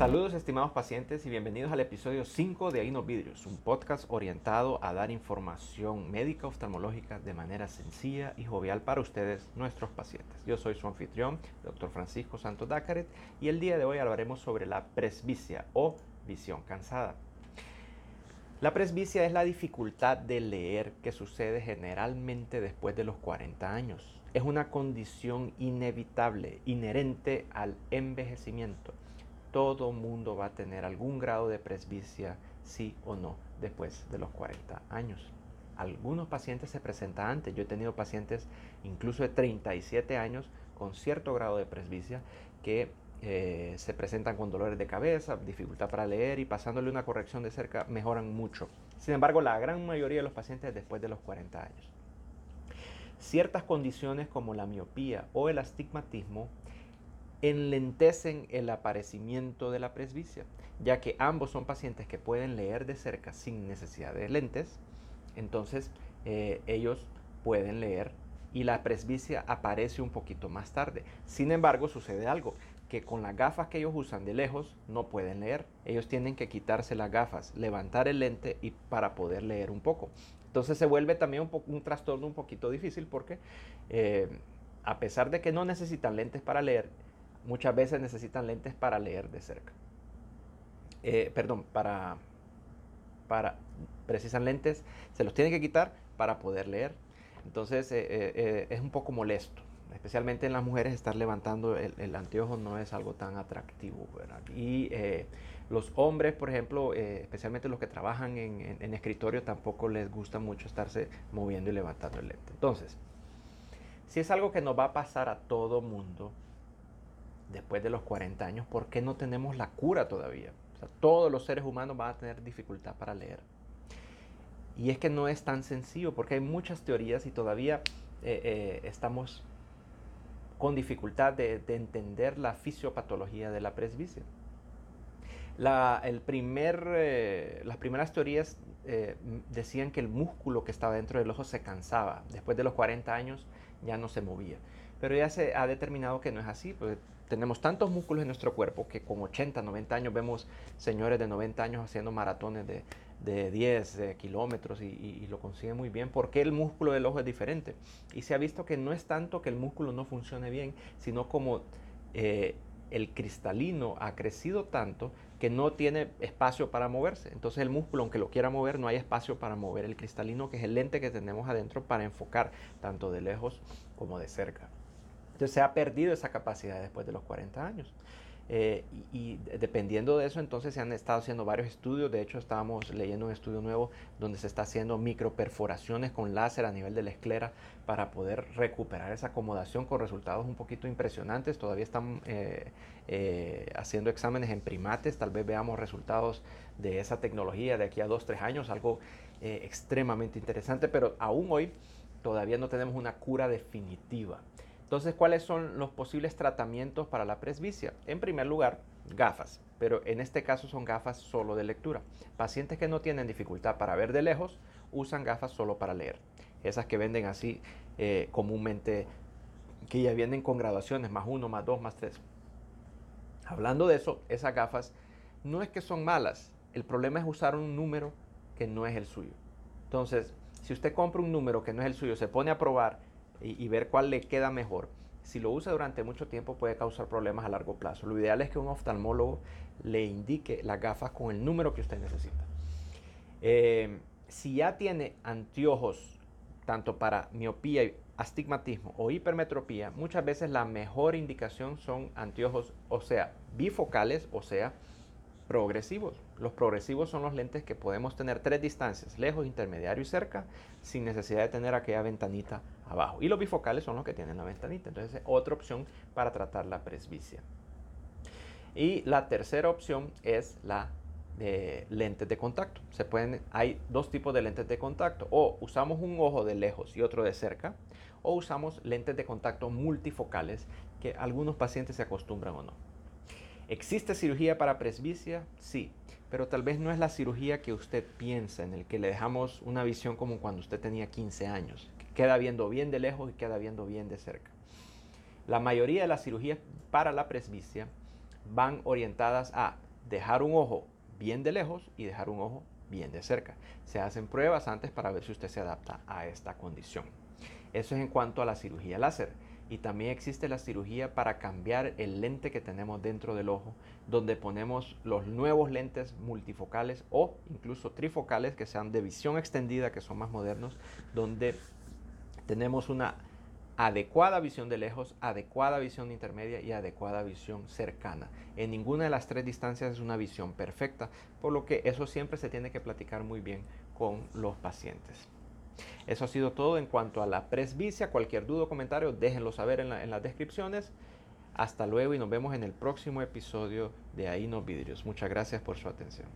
Saludos estimados pacientes y bienvenidos al episodio 5 de Aino Vidrios, un podcast orientado a dar información médica oftalmológica de manera sencilla y jovial para ustedes, nuestros pacientes. Yo soy su anfitrión, Dr. Francisco Santos Dacaret, y el día de hoy hablaremos sobre la presbicia o visión cansada. La presbicia es la dificultad de leer que sucede generalmente después de los 40 años. Es una condición inevitable, inherente al envejecimiento todo mundo va a tener algún grado de presbicia, sí o no, después de los 40 años. Algunos pacientes se presentan antes. Yo he tenido pacientes incluso de 37 años con cierto grado de presbicia que eh, se presentan con dolores de cabeza, dificultad para leer y pasándole una corrección de cerca mejoran mucho. Sin embargo, la gran mayoría de los pacientes después de los 40 años. Ciertas condiciones como la miopía o el astigmatismo enlentecen el aparecimiento de la presbicia, ya que ambos son pacientes que pueden leer de cerca sin necesidad de lentes, entonces eh, ellos pueden leer y la presbicia aparece un poquito más tarde. Sin embargo, sucede algo, que con las gafas que ellos usan de lejos no pueden leer. Ellos tienen que quitarse las gafas, levantar el lente y para poder leer un poco. Entonces se vuelve también un, trastorno un poquito difícil porque eh, a pesar de que no necesitan lentes para leer, muchas veces necesitan lentes para leer de cerca. Eh, perdón, para, para, precisan lentes, se los tienen que quitar para poder leer. Entonces eh, eh, es un poco molesto, especialmente en las mujeres estar levantando el, anteojo no es algo tan atractivo. Y los hombres, por ejemplo, especialmente los que trabajan en, en escritorio, tampoco les gusta mucho estarse moviendo y levantando el lente. Entonces, si es algo que nos va a pasar a todo mundo, después de los 40 años, ¿por qué no tenemos la cura todavía? todos los seres humanos van a tener dificultad para leer. Y es que no es tan sencillo, porque hay muchas teorías y todavía eh, eh, estamos con dificultad de, entender la fisiopatología de la presbicia. el primer, eh, las primeras teorías decían que el músculo que estaba dentro del ojo se cansaba. Después de los 40 años ya no se movía. Pero ya se ha determinado que no es así, porque tenemos tantos músculos en nuestro cuerpo que con 80, 90 años vemos señores de 90 años haciendo maratones de, 10 kilómetros y, lo consiguen muy bien porque el músculo del ojo es diferente. Y se ha visto que no es tanto que el músculo no funcione bien, sino como eh, el cristalino ha crecido tanto que no tiene espacio para moverse. Entonces el músculo, aunque lo quiera mover, no hay espacio para mover el cristalino, que es el lente que tenemos adentro para enfocar tanto de lejos como de cerca. Entonces se ha perdido esa capacidad después de los 40 años. Eh, y, dependiendo de eso, entonces se han estado haciendo varios estudios. De hecho, estábamos leyendo un estudio nuevo donde se está haciendo microperforaciones con láser a nivel de la esclera para poder recuperar esa acomodación con resultados un poquito impresionantes. Todavía están eh, eh, haciendo exámenes en primates. Tal vez veamos resultados de esa tecnología de aquí a dos, tres años, algo extremadamente interesante. Pero aún hoy todavía no tenemos una cura definitiva. Entonces, ¿cuáles son los posibles tratamientos para la presbicia? En primer lugar, gafas, pero en este caso son gafas solo de lectura. Pacientes que no tienen dificultad para ver de lejos usan gafas solo para leer. Esas que venden así eh, comúnmente, que ya vienen con graduaciones, más uno, más dos, más tres. Hablando de eso, esas gafas no es que son malas, el problema es usar un número que no es el suyo. Entonces, si usted compra un número que no es el suyo, se pone a probar y, ver cuál le queda mejor. Si lo usa durante mucho tiempo puede causar problemas a largo plazo. Lo ideal es que un oftalmólogo le indique las gafas con el número que usted necesita. Eh, si ya tiene anteojos, tanto para miopía, astigmatismo o hipermetropía, muchas veces la mejor indicación son anteojos, o sea, bifocales, o sea, progresivos. Los progresivos son los lentes que podemos tener tres distancias, lejos, intermediario y cerca, sin necesidad de tener aquella ventanita abajo. Y los bifocales son los que tienen la ventanita. Entonces, es otra opción para tratar la presbicia. Y la tercera opción es la de lentes de contacto. Se pueden, hay dos tipos de lentes de contacto. O usamos un ojo de lejos y otro de cerca, o usamos lentes de contacto multifocales que algunos pacientes se acostumbran o no. ¿Existe cirugía para presbicia? Sí, pero tal vez no es la cirugía que usted piensa, en el que le dejamos una visión como cuando usted tenía 15 años, que queda viendo bien de lejos y queda viendo bien de cerca. La mayoría de las cirugías para la presbicia van orientadas a dejar un ojo bien de lejos y dejar un ojo bien de cerca. Se hacen pruebas antes para ver si usted se adapta a esta condición. Eso es en cuanto a la cirugía láser. Y también existe la cirugía para cambiar el lente que tenemos dentro del ojo, donde ponemos los nuevos lentes multifocales o incluso trifocales que sean de visión extendida, que son más modernos, donde tenemos una adecuada visión de lejos, adecuada visión intermedia y adecuada visión cercana. En ninguna de las tres distancias es una visión perfecta, por lo que eso siempre se tiene que platicar muy bien con los pacientes. Eso ha sido todo en cuanto a la presbicia. Cualquier duda o comentario, déjenlo saber en, las descripciones. Hasta luego y nos vemos en el próximo episodio de Ahí no vidrios. Muchas gracias por su atención.